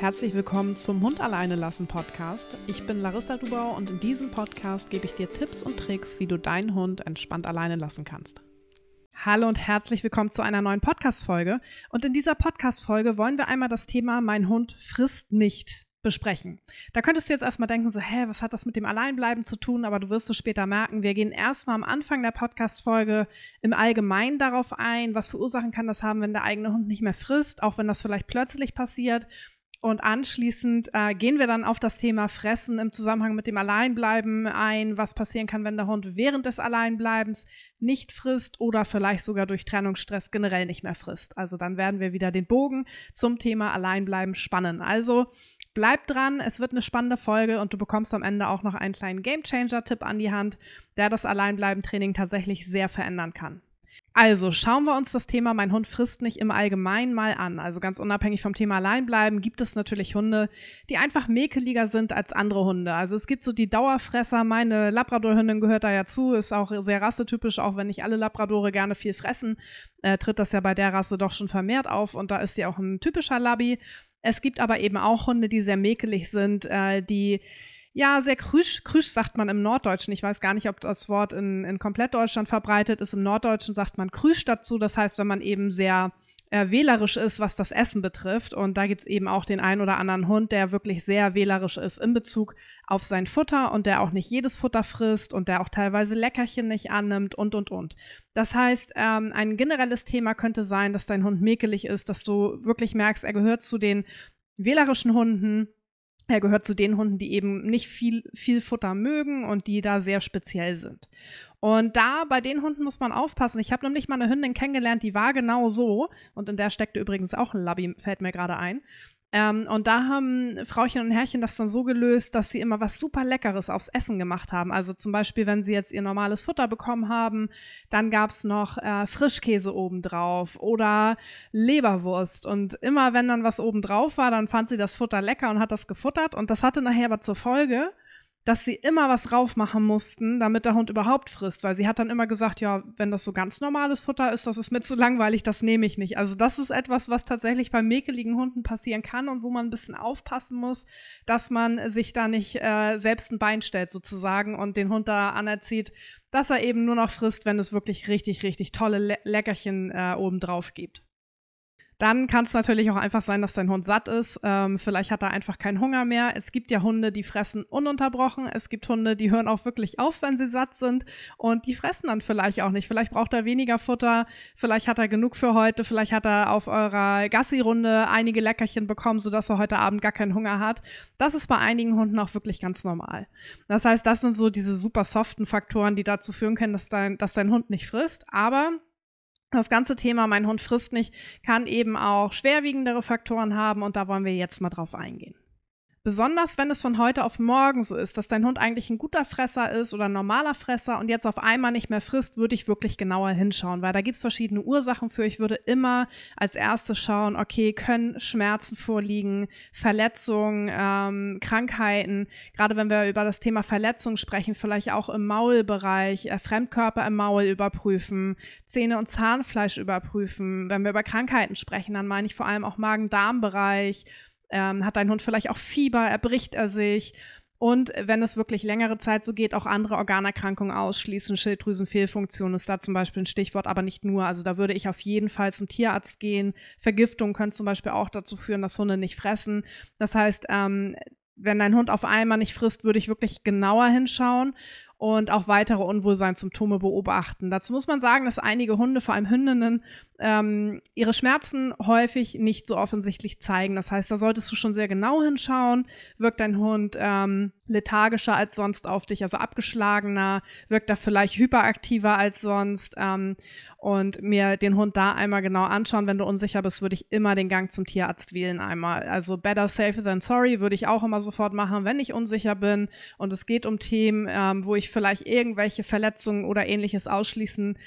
Herzlich willkommen zum Hund alleine lassen Podcast. Ich bin Larissa Dubau und in diesem Podcast gebe ich dir Tipps und Tricks, wie du deinen Hund entspannt alleine lassen kannst. Hallo und herzlich willkommen zu einer neuen Podcast-Folge. Und in dieser Podcast-Folge wollen wir einmal das Thema Mein Hund frisst nicht besprechen. Da könntest du jetzt erstmal denken, so, hä, was hat das mit dem Alleinbleiben zu tun? Aber du wirst es später merken. Wir gehen erstmal am Anfang der Podcast-Folge im Allgemeinen darauf ein, was für Ursachen kann das haben, wenn der eigene Hund nicht mehr frisst, auch wenn das vielleicht plötzlich passiert und anschließend äh, gehen wir dann auf das Thema Fressen im Zusammenhang mit dem Alleinbleiben ein, was passieren kann, wenn der Hund während des Alleinbleibens nicht frisst oder vielleicht sogar durch Trennungsstress generell nicht mehr frisst. Also dann werden wir wieder den Bogen zum Thema Alleinbleiben spannen. Also bleib dran, es wird eine spannende Folge und du bekommst am Ende auch noch einen kleinen Gamechanger-Tipp an die Hand, der das Alleinbleiben-Training tatsächlich sehr verändern kann. Also schauen wir uns das Thema Mein Hund frisst nicht im Allgemeinen mal an. Also ganz unabhängig vom Thema Alleinbleiben gibt es natürlich Hunde, die einfach mäkeliger sind als andere Hunde. Also es gibt so die Dauerfresser. Meine Labradorhündin gehört da ja zu, ist auch sehr rassetypisch, auch wenn nicht alle Labradore gerne viel fressen, äh, tritt das ja bei der Rasse doch schon vermehrt auf und da ist sie auch ein typischer Labby. Es gibt aber eben auch Hunde, die sehr mäkelig sind, äh, die ja, sehr krüsch. Krüsch sagt man im Norddeutschen. Ich weiß gar nicht, ob das Wort in, in komplett Deutschland verbreitet ist. Im Norddeutschen sagt man krüsch dazu. Das heißt, wenn man eben sehr äh, wählerisch ist, was das Essen betrifft. Und da gibt es eben auch den einen oder anderen Hund, der wirklich sehr wählerisch ist in Bezug auf sein Futter und der auch nicht jedes Futter frisst und der auch teilweise Leckerchen nicht annimmt und, und, und. Das heißt, ähm, ein generelles Thema könnte sein, dass dein Hund mäkelig ist, dass du wirklich merkst, er gehört zu den wählerischen Hunden er gehört zu den Hunden, die eben nicht viel, viel Futter mögen und die da sehr speziell sind. Und da bei den Hunden muss man aufpassen. Ich habe nämlich mal eine Hündin kennengelernt, die war genau so. Und in der steckte übrigens auch ein Labby, fällt mir gerade ein. Ähm, und da haben Frauchen und Herrchen das dann so gelöst, dass sie immer was super Leckeres aufs Essen gemacht haben. Also zum Beispiel, wenn sie jetzt ihr normales Futter bekommen haben, dann gab es noch äh, Frischkäse obendrauf oder Leberwurst. Und immer wenn dann was obendrauf war, dann fand sie das Futter lecker und hat das gefuttert. Und das hatte nachher aber zur Folge, dass sie immer was raufmachen mussten, damit der Hund überhaupt frisst, weil sie hat dann immer gesagt, ja, wenn das so ganz normales Futter ist, das ist mir zu langweilig, das nehme ich nicht. Also das ist etwas, was tatsächlich bei mäkeligen Hunden passieren kann und wo man ein bisschen aufpassen muss, dass man sich da nicht äh, selbst ein Bein stellt sozusagen und den Hund da anerzieht, dass er eben nur noch frisst, wenn es wirklich richtig, richtig tolle Le Leckerchen äh, obendrauf gibt. Dann kann es natürlich auch einfach sein, dass dein Hund satt ist. Ähm, vielleicht hat er einfach keinen Hunger mehr. Es gibt ja Hunde, die fressen ununterbrochen. Es gibt Hunde, die hören auch wirklich auf, wenn sie satt sind. Und die fressen dann vielleicht auch nicht. Vielleicht braucht er weniger Futter. Vielleicht hat er genug für heute. Vielleicht hat er auf eurer Gassi-Runde einige Leckerchen bekommen, sodass er heute Abend gar keinen Hunger hat. Das ist bei einigen Hunden auch wirklich ganz normal. Das heißt, das sind so diese super soften Faktoren, die dazu führen können, dass dein, dass dein Hund nicht frisst. Aber das ganze Thema Mein Hund frisst nicht kann eben auch schwerwiegendere Faktoren haben und da wollen wir jetzt mal drauf eingehen. Besonders wenn es von heute auf morgen so ist, dass dein Hund eigentlich ein guter Fresser ist oder ein normaler Fresser und jetzt auf einmal nicht mehr frisst, würde ich wirklich genauer hinschauen, weil da gibt es verschiedene Ursachen für. Ich würde immer als erstes schauen, okay, können Schmerzen vorliegen, Verletzungen, ähm, Krankheiten. Gerade wenn wir über das Thema Verletzungen sprechen, vielleicht auch im Maulbereich, äh, Fremdkörper im Maul überprüfen, Zähne und Zahnfleisch überprüfen. Wenn wir über Krankheiten sprechen, dann meine ich vor allem auch Magen-Darm-Bereich ähm, hat dein Hund vielleicht auch Fieber, erbricht er sich. Und wenn es wirklich längere Zeit so geht, auch andere Organerkrankungen ausschließen. Schilddrüsenfehlfunktion ist da zum Beispiel ein Stichwort, aber nicht nur. Also da würde ich auf jeden Fall zum Tierarzt gehen. Vergiftung könnte zum Beispiel auch dazu führen, dass Hunde nicht fressen. Das heißt, ähm, wenn dein Hund auf einmal nicht frisst, würde ich wirklich genauer hinschauen und auch weitere Unwohlseinssymptome beobachten. Dazu muss man sagen, dass einige Hunde, vor allem Hündinnen, ähm, ihre Schmerzen häufig nicht so offensichtlich zeigen. Das heißt, da solltest du schon sehr genau hinschauen. Wirkt dein Hund ähm, lethargischer als sonst auf dich, also abgeschlagener? Wirkt er vielleicht hyperaktiver als sonst? Ähm, und mir den Hund da einmal genau anschauen. Wenn du unsicher bist, würde ich immer den Gang zum Tierarzt wählen einmal. Also better safe than sorry würde ich auch immer sofort machen, wenn ich unsicher bin und es geht um Themen, ähm, wo ich vielleicht irgendwelche Verletzungen oder ähnliches ausschließen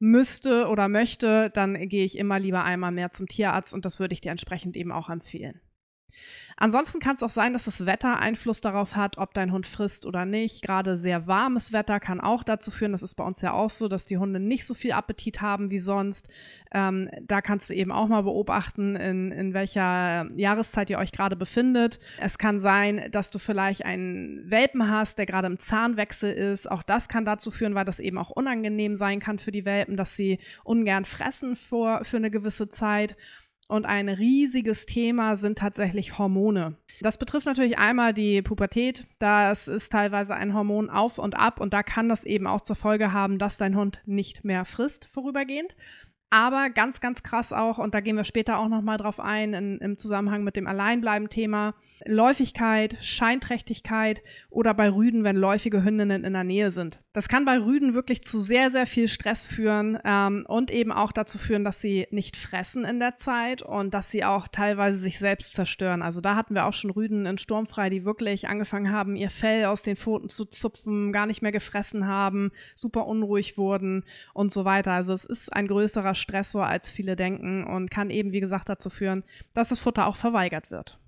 müsste oder möchte, dann gehe ich immer lieber einmal mehr zum Tierarzt und das würde ich dir entsprechend eben auch empfehlen. Ansonsten kann es auch sein, dass das Wetter Einfluss darauf hat, ob dein Hund frisst oder nicht. Gerade sehr warmes Wetter kann auch dazu führen, das ist bei uns ja auch so, dass die Hunde nicht so viel Appetit haben wie sonst. Ähm, da kannst du eben auch mal beobachten, in, in welcher Jahreszeit ihr euch gerade befindet. Es kann sein, dass du vielleicht einen Welpen hast, der gerade im Zahnwechsel ist. Auch das kann dazu führen, weil das eben auch unangenehm sein kann für die Welpen, dass sie ungern fressen vor, für eine gewisse Zeit. Und ein riesiges Thema sind tatsächlich Hormone. Das betrifft natürlich einmal die Pubertät. Das ist teilweise ein Hormon auf und ab und da kann das eben auch zur Folge haben, dass dein Hund nicht mehr frisst vorübergehend. Aber ganz, ganz krass auch, und da gehen wir später auch nochmal drauf ein, in, im Zusammenhang mit dem Alleinbleiben-Thema, Läufigkeit, Scheinträchtigkeit oder bei Rüden, wenn läufige Hündinnen in der Nähe sind. Das kann bei Rüden wirklich zu sehr, sehr viel Stress führen ähm, und eben auch dazu führen, dass sie nicht fressen in der Zeit und dass sie auch teilweise sich selbst zerstören. Also da hatten wir auch schon Rüden in Sturmfrei, die wirklich angefangen haben, ihr Fell aus den Pfoten zu zupfen, gar nicht mehr gefressen haben, super unruhig wurden und so weiter. Also es ist ein größerer Stressor, als viele denken und kann eben, wie gesagt, dazu führen, dass das Futter auch verweigert wird.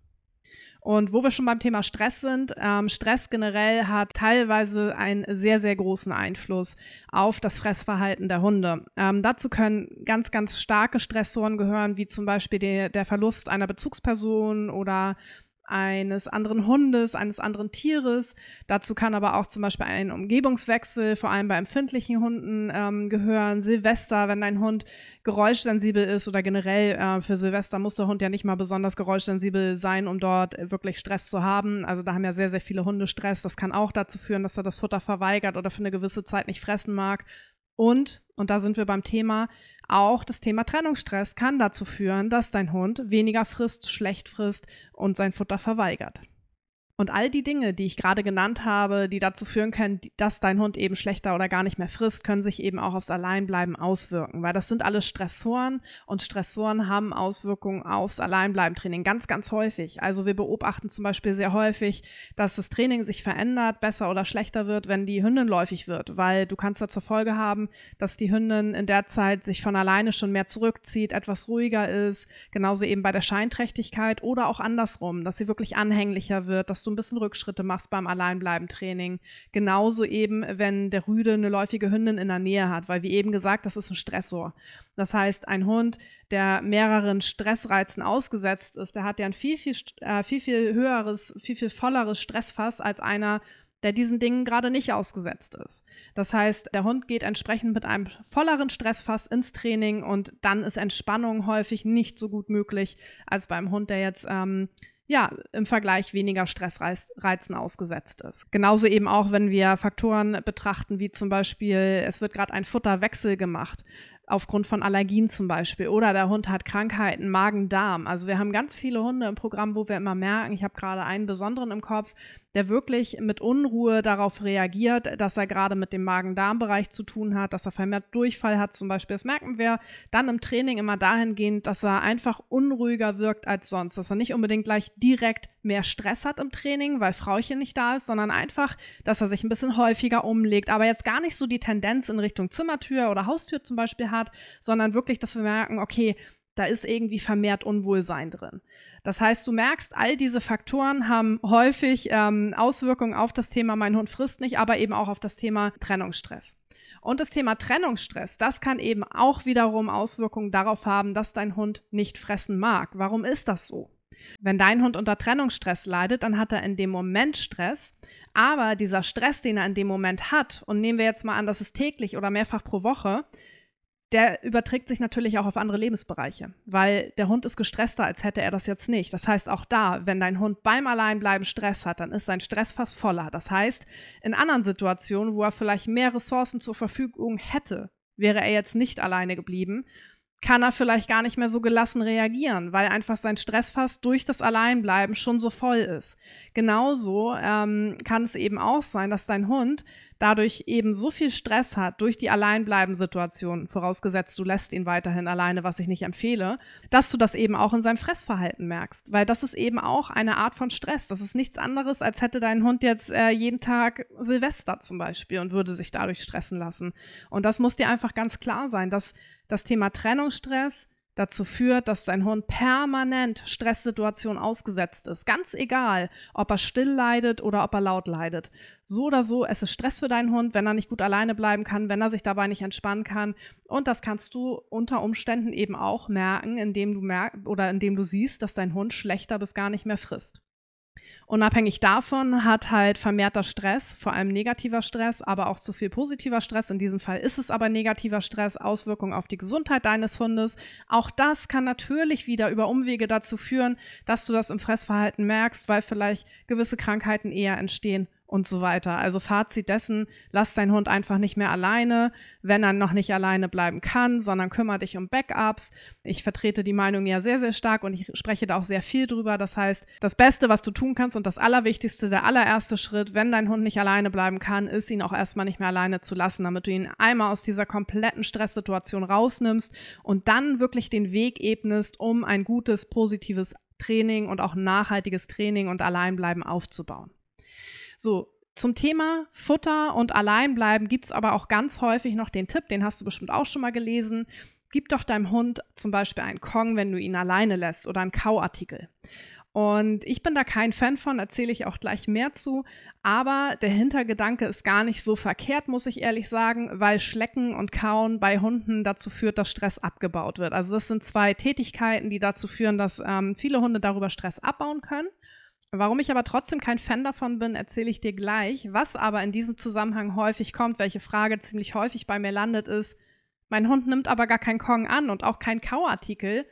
Und wo wir schon beim Thema Stress sind, ähm, Stress generell hat teilweise einen sehr, sehr großen Einfluss auf das Fressverhalten der Hunde. Ähm, dazu können ganz, ganz starke Stressoren gehören, wie zum Beispiel die, der Verlust einer Bezugsperson oder eines anderen Hundes, eines anderen Tieres. Dazu kann aber auch zum Beispiel ein Umgebungswechsel, vor allem bei empfindlichen Hunden, ähm, gehören. Silvester, wenn dein Hund geräuschsensibel ist oder generell äh, für Silvester muss der Hund ja nicht mal besonders geräuschsensibel sein, um dort wirklich Stress zu haben. Also da haben ja sehr, sehr viele Hunde Stress. Das kann auch dazu führen, dass er das Futter verweigert oder für eine gewisse Zeit nicht fressen mag. Und, und da sind wir beim Thema, auch das Thema Trennungsstress kann dazu führen, dass dein Hund weniger frisst, schlecht frisst und sein Futter verweigert. Und all die Dinge, die ich gerade genannt habe, die dazu führen können, dass dein Hund eben schlechter oder gar nicht mehr frisst, können sich eben auch aufs Alleinbleiben auswirken, weil das sind alles Stressoren und Stressoren haben Auswirkungen aufs Alleinbleiben-Training ganz, ganz häufig. Also wir beobachten zum Beispiel sehr häufig, dass das Training sich verändert, besser oder schlechter wird, wenn die Hündin läufig wird, weil du kannst da zur Folge haben, dass die Hündin in der Zeit sich von alleine schon mehr zurückzieht, etwas ruhiger ist, genauso eben bei der Scheinträchtigkeit oder auch andersrum, dass sie wirklich anhänglicher wird, dass du ein bisschen Rückschritte machst beim Alleinbleiben-Training. Genauso eben, wenn der Rüde eine läufige Hündin in der Nähe hat, weil wie eben gesagt, das ist ein Stressor. Das heißt, ein Hund, der mehreren Stressreizen ausgesetzt ist, der hat ja ein viel, viel, äh, viel, viel höheres, viel, viel volleres Stressfass als einer, der diesen Dingen gerade nicht ausgesetzt ist. Das heißt, der Hund geht entsprechend mit einem volleren Stressfass ins Training und dann ist Entspannung häufig nicht so gut möglich als beim Hund, der jetzt ähm, ja, im Vergleich weniger Stressreizen ausgesetzt ist. Genauso eben auch, wenn wir Faktoren betrachten, wie zum Beispiel, es wird gerade ein Futterwechsel gemacht aufgrund von Allergien zum Beispiel. Oder der Hund hat Krankheiten, Magen-Darm. Also wir haben ganz viele Hunde im Programm, wo wir immer merken, ich habe gerade einen besonderen im Kopf, der wirklich mit Unruhe darauf reagiert, dass er gerade mit dem Magen-Darm-Bereich zu tun hat, dass er vermehrt Durchfall hat zum Beispiel. Das merken wir dann im Training immer dahingehend, dass er einfach unruhiger wirkt als sonst, dass er nicht unbedingt gleich direkt mehr Stress hat im Training, weil Frauchen nicht da ist, sondern einfach, dass er sich ein bisschen häufiger umlegt, aber jetzt gar nicht so die Tendenz in Richtung Zimmertür oder Haustür zum Beispiel hat, sondern wirklich, dass wir merken, okay, da ist irgendwie vermehrt Unwohlsein drin. Das heißt, du merkst, all diese Faktoren haben häufig ähm, Auswirkungen auf das Thema Mein Hund frisst nicht, aber eben auch auf das Thema Trennungsstress. Und das Thema Trennungsstress, das kann eben auch wiederum Auswirkungen darauf haben, dass dein Hund nicht fressen mag. Warum ist das so? Wenn dein Hund unter Trennungsstress leidet, dann hat er in dem Moment Stress. Aber dieser Stress, den er in dem Moment hat, und nehmen wir jetzt mal an, das ist täglich oder mehrfach pro Woche, der überträgt sich natürlich auch auf andere Lebensbereiche, weil der Hund ist gestresster, als hätte er das jetzt nicht. Das heißt, auch da, wenn dein Hund beim Alleinbleiben Stress hat, dann ist sein Stress fast voller. Das heißt, in anderen Situationen, wo er vielleicht mehr Ressourcen zur Verfügung hätte, wäre er jetzt nicht alleine geblieben kann er vielleicht gar nicht mehr so gelassen reagieren, weil einfach sein Stressfass durch das Alleinbleiben schon so voll ist. Genauso ähm, kann es eben auch sein, dass dein Hund dadurch eben so viel Stress hat durch die Alleinbleiben-Situation, vorausgesetzt du lässt ihn weiterhin alleine, was ich nicht empfehle, dass du das eben auch in seinem Fressverhalten merkst, weil das ist eben auch eine Art von Stress. Das ist nichts anderes, als hätte dein Hund jetzt äh, jeden Tag Silvester zum Beispiel und würde sich dadurch stressen lassen. Und das muss dir einfach ganz klar sein, dass das Thema Trennungsstress dazu führt, dass dein Hund permanent Stresssituationen ausgesetzt ist. Ganz egal, ob er still leidet oder ob er laut leidet. So oder so, es ist Stress für deinen Hund, wenn er nicht gut alleine bleiben kann, wenn er sich dabei nicht entspannen kann. Und das kannst du unter Umständen eben auch merken, indem du merkst oder indem du siehst, dass dein Hund schlechter bis gar nicht mehr frisst. Unabhängig davon hat halt vermehrter Stress, vor allem negativer Stress, aber auch zu viel positiver Stress, in diesem Fall ist es aber negativer Stress, Auswirkungen auf die Gesundheit deines Hundes. Auch das kann natürlich wieder über Umwege dazu führen, dass du das im Fressverhalten merkst, weil vielleicht gewisse Krankheiten eher entstehen und so weiter. Also Fazit dessen, lass deinen Hund einfach nicht mehr alleine, wenn er noch nicht alleine bleiben kann, sondern kümmere dich um Backups. Ich vertrete die Meinung ja sehr, sehr stark und ich spreche da auch sehr viel drüber. Das heißt, das Beste, was du tun kannst und das Allerwichtigste, der allererste Schritt, wenn dein Hund nicht alleine bleiben kann, ist, ihn auch erstmal nicht mehr alleine zu lassen, damit du ihn einmal aus dieser kompletten Stresssituation rausnimmst und dann wirklich den Weg ebnest, um ein gutes, positives Training und auch nachhaltiges Training und Alleinbleiben aufzubauen. So, zum Thema Futter und Alleinbleiben gibt es aber auch ganz häufig noch den Tipp, den hast du bestimmt auch schon mal gelesen. Gib doch deinem Hund zum Beispiel einen Kong, wenn du ihn alleine lässt oder einen Kauartikel. Und ich bin da kein Fan von, erzähle ich auch gleich mehr zu. Aber der Hintergedanke ist gar nicht so verkehrt, muss ich ehrlich sagen, weil Schlecken und Kauen bei Hunden dazu führt, dass Stress abgebaut wird. Also das sind zwei Tätigkeiten, die dazu führen, dass ähm, viele Hunde darüber Stress abbauen können. Warum ich aber trotzdem kein Fan davon bin, erzähle ich dir gleich. Was aber in diesem Zusammenhang häufig kommt, welche Frage ziemlich häufig bei mir landet, ist, mein Hund nimmt aber gar keinen Kong an und auch keinen Kauartikel.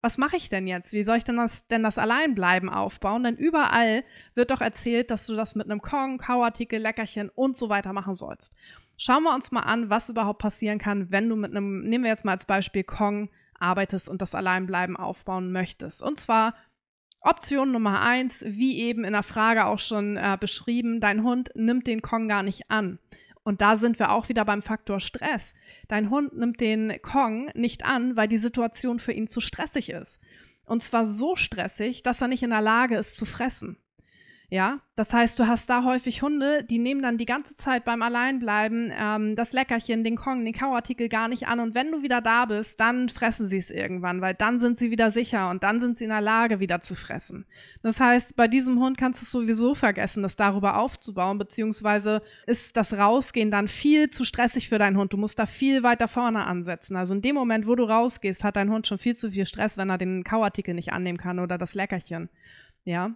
Was mache ich denn jetzt? Wie soll ich denn das, denn das Alleinbleiben aufbauen? Denn überall wird doch erzählt, dass du das mit einem Kong, Kauartikel, Leckerchen und so weiter machen sollst. Schauen wir uns mal an, was überhaupt passieren kann, wenn du mit einem, nehmen wir jetzt mal als Beispiel Kong, arbeitest und das Alleinbleiben aufbauen möchtest. Und zwar Option Nummer eins, wie eben in der Frage auch schon äh, beschrieben, dein Hund nimmt den Kong gar nicht an. Und da sind wir auch wieder beim Faktor Stress. Dein Hund nimmt den Kong nicht an, weil die Situation für ihn zu stressig ist. Und zwar so stressig, dass er nicht in der Lage ist zu fressen. Ja, das heißt, du hast da häufig Hunde, die nehmen dann die ganze Zeit beim Alleinbleiben ähm, das Leckerchen, den Kong, den Kauartikel gar nicht an. Und wenn du wieder da bist, dann fressen sie es irgendwann, weil dann sind sie wieder sicher und dann sind sie in der Lage, wieder zu fressen. Das heißt, bei diesem Hund kannst du es sowieso vergessen, das darüber aufzubauen, beziehungsweise ist das Rausgehen dann viel zu stressig für deinen Hund. Du musst da viel weiter vorne ansetzen. Also in dem Moment, wo du rausgehst, hat dein Hund schon viel zu viel Stress, wenn er den Kauartikel nicht annehmen kann oder das Leckerchen. Ja,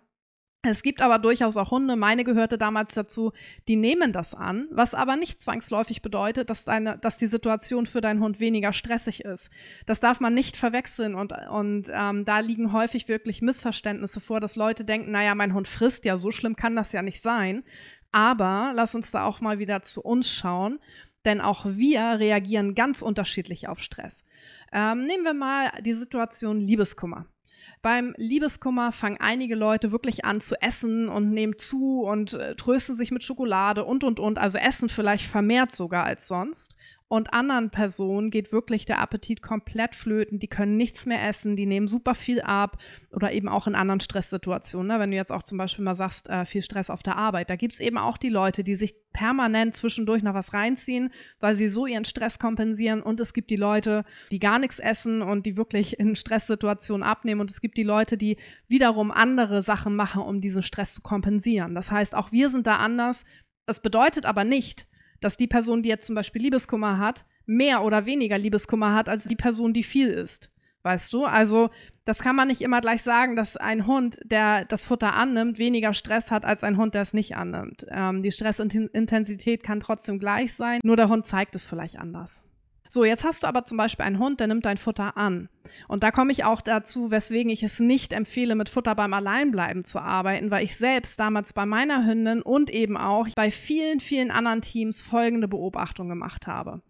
es gibt aber durchaus auch Hunde, meine gehörte damals dazu, die nehmen das an, was aber nicht zwangsläufig bedeutet, dass, deine, dass die Situation für deinen Hund weniger stressig ist. Das darf man nicht verwechseln und, und ähm, da liegen häufig wirklich Missverständnisse vor, dass Leute denken, naja, mein Hund frisst ja, so schlimm kann das ja nicht sein. Aber lass uns da auch mal wieder zu uns schauen, denn auch wir reagieren ganz unterschiedlich auf Stress. Ähm, nehmen wir mal die Situation Liebeskummer. Beim Liebeskummer fangen einige Leute wirklich an zu essen und nehmen zu und äh, trösten sich mit Schokolade und, und, und. Also essen vielleicht vermehrt sogar als sonst und anderen Personen geht wirklich der Appetit komplett flöten. Die können nichts mehr essen, die nehmen super viel ab oder eben auch in anderen Stresssituationen. Ne? Wenn du jetzt auch zum Beispiel mal sagst, äh, viel Stress auf der Arbeit, da gibt es eben auch die Leute, die sich permanent zwischendurch noch was reinziehen, weil sie so ihren Stress kompensieren. Und es gibt die Leute, die gar nichts essen und die wirklich in Stresssituationen abnehmen. Und es gibt die Leute, die wiederum andere Sachen machen, um diesen Stress zu kompensieren. Das heißt, auch wir sind da anders. Das bedeutet aber nicht, dass die Person, die jetzt zum Beispiel Liebeskummer hat, mehr oder weniger Liebeskummer hat als die Person, die viel isst. Weißt du? Also, das kann man nicht immer gleich sagen, dass ein Hund, der das Futter annimmt, weniger Stress hat als ein Hund, der es nicht annimmt. Ähm, die Stressintensität kann trotzdem gleich sein, nur der Hund zeigt es vielleicht anders. So, jetzt hast du aber zum Beispiel einen Hund, der nimmt dein Futter an. Und da komme ich auch dazu, weswegen ich es nicht empfehle, mit Futter beim Alleinbleiben zu arbeiten, weil ich selbst damals bei meiner Hündin und eben auch bei vielen, vielen anderen Teams folgende Beobachtung gemacht habe.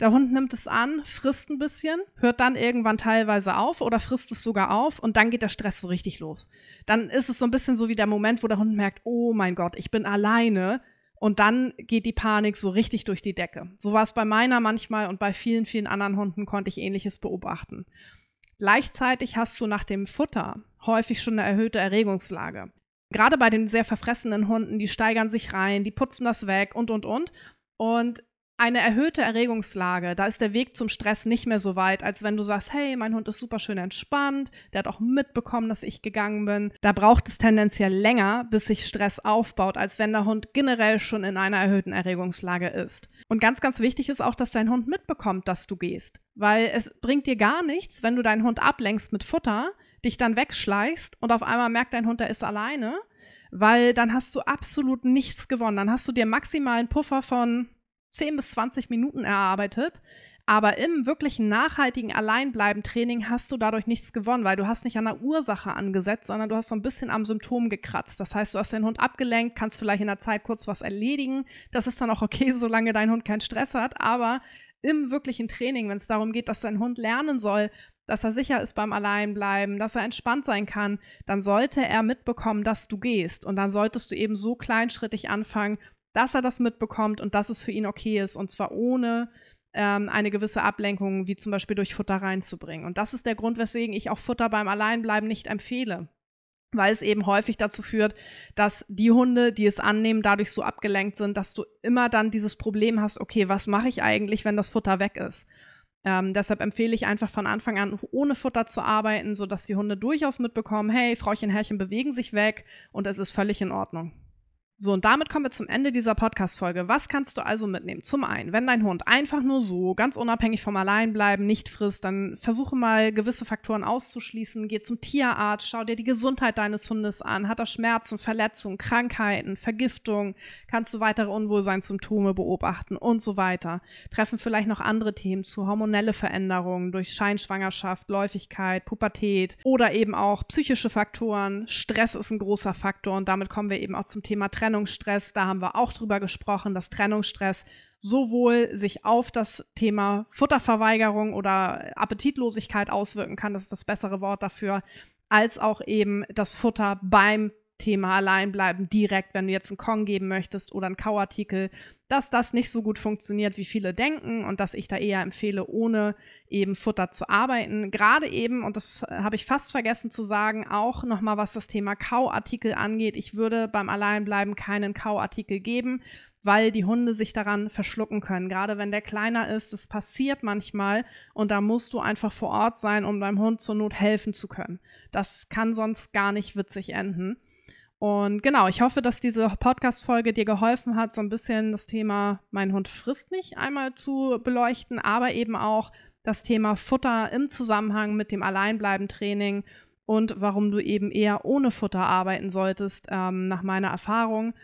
Der Hund nimmt es an, frisst ein bisschen, hört dann irgendwann teilweise auf oder frisst es sogar auf und dann geht der Stress so richtig los. Dann ist es so ein bisschen so wie der Moment, wo der Hund merkt, oh mein Gott, ich bin alleine, und dann geht die Panik so richtig durch die Decke. So war es bei meiner manchmal und bei vielen, vielen anderen Hunden konnte ich ähnliches beobachten. Gleichzeitig hast du nach dem Futter häufig schon eine erhöhte Erregungslage. Gerade bei den sehr verfressenen Hunden, die steigern sich rein, die putzen das weg und, und, und. Und eine erhöhte Erregungslage, da ist der Weg zum Stress nicht mehr so weit, als wenn du sagst, hey, mein Hund ist super schön entspannt, der hat auch mitbekommen, dass ich gegangen bin. Da braucht es tendenziell länger, bis sich Stress aufbaut, als wenn der Hund generell schon in einer erhöhten Erregungslage ist. Und ganz, ganz wichtig ist auch, dass dein Hund mitbekommt, dass du gehst. Weil es bringt dir gar nichts, wenn du deinen Hund ablenkst mit Futter, dich dann wegschleichst und auf einmal merkt dein Hund, der ist alleine, weil dann hast du absolut nichts gewonnen. Dann hast du dir maximalen Puffer von 10 bis 20 Minuten erarbeitet. Aber im wirklichen nachhaltigen Alleinbleiben-Training hast du dadurch nichts gewonnen, weil du hast nicht an der Ursache angesetzt, sondern du hast so ein bisschen am Symptom gekratzt. Das heißt, du hast den Hund abgelenkt, kannst vielleicht in der Zeit kurz was erledigen. Das ist dann auch okay, solange dein Hund keinen Stress hat. Aber im wirklichen Training, wenn es darum geht, dass dein Hund lernen soll, dass er sicher ist beim Alleinbleiben, dass er entspannt sein kann, dann sollte er mitbekommen, dass du gehst. Und dann solltest du eben so kleinschrittig anfangen, dass er das mitbekommt und dass es für ihn okay ist und zwar ohne ähm, eine gewisse Ablenkung, wie zum Beispiel durch Futter reinzubringen. Und das ist der Grund, weswegen ich auch Futter beim Alleinbleiben nicht empfehle. Weil es eben häufig dazu führt, dass die Hunde, die es annehmen, dadurch so abgelenkt sind, dass du immer dann dieses Problem hast, okay, was mache ich eigentlich, wenn das Futter weg ist? Ähm, deshalb empfehle ich einfach von Anfang an ohne Futter zu arbeiten, sodass die Hunde durchaus mitbekommen, hey, Frauchen, Herrchen bewegen sich weg und es ist völlig in Ordnung. So, und damit kommen wir zum Ende dieser Podcast-Folge. Was kannst du also mitnehmen? Zum einen, wenn dein Hund einfach nur so, ganz unabhängig vom Alleinbleiben, nicht frisst, dann versuche mal gewisse Faktoren auszuschließen. Geh zum Tierarzt, schau dir die Gesundheit deines Hundes an. Hat er Schmerzen, Verletzungen, Krankheiten, Vergiftung? Kannst du weitere Unwohlseinssymptome beobachten und so weiter? Treffen vielleicht noch andere Themen zu, hormonelle Veränderungen durch Scheinschwangerschaft, Läufigkeit, Pubertät oder eben auch psychische Faktoren. Stress ist ein großer Faktor und damit kommen wir eben auch zum Thema Trennung Trennungsstress, da haben wir auch drüber gesprochen, dass Trennungsstress sowohl sich auf das Thema Futterverweigerung oder Appetitlosigkeit auswirken kann, das ist das bessere Wort dafür, als auch eben das Futter beim Thema Alleinbleiben direkt, wenn du jetzt einen Kong geben möchtest oder einen Kauartikel, dass das nicht so gut funktioniert, wie viele denken und dass ich da eher empfehle, ohne eben Futter zu arbeiten. Gerade eben, und das habe ich fast vergessen zu sagen, auch nochmal was das Thema Kauartikel angeht. Ich würde beim Alleinbleiben keinen Kauartikel geben, weil die Hunde sich daran verschlucken können. Gerade wenn der kleiner ist, das passiert manchmal und da musst du einfach vor Ort sein, um deinem Hund zur Not helfen zu können. Das kann sonst gar nicht witzig enden. Und genau, ich hoffe, dass diese Podcast-Folge dir geholfen hat, so ein bisschen das Thema Mein Hund frisst nicht einmal zu beleuchten, aber eben auch das Thema Futter im Zusammenhang mit dem Alleinbleiben-Training und warum du eben eher ohne Futter arbeiten solltest, ähm, nach meiner Erfahrung.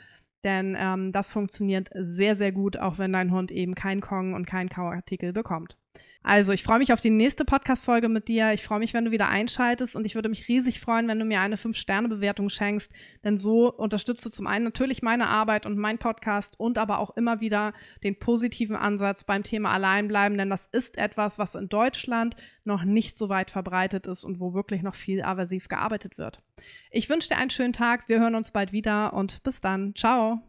Denn ähm, das funktioniert sehr, sehr gut, auch wenn dein Hund eben kein Kong und kein Kauartikel bekommt. Also, ich freue mich auf die nächste Podcast-Folge mit dir. Ich freue mich, wenn du wieder einschaltest und ich würde mich riesig freuen, wenn du mir eine 5-Sterne-Bewertung schenkst, denn so unterstützt du zum einen natürlich meine Arbeit und mein Podcast und aber auch immer wieder den positiven Ansatz beim Thema Alleinbleiben, denn das ist etwas, was in Deutschland noch nicht so weit verbreitet ist und wo wirklich noch viel aversiv gearbeitet wird. Ich wünsche dir einen schönen Tag. Wir hören uns bald wieder und bis dann. Ciao.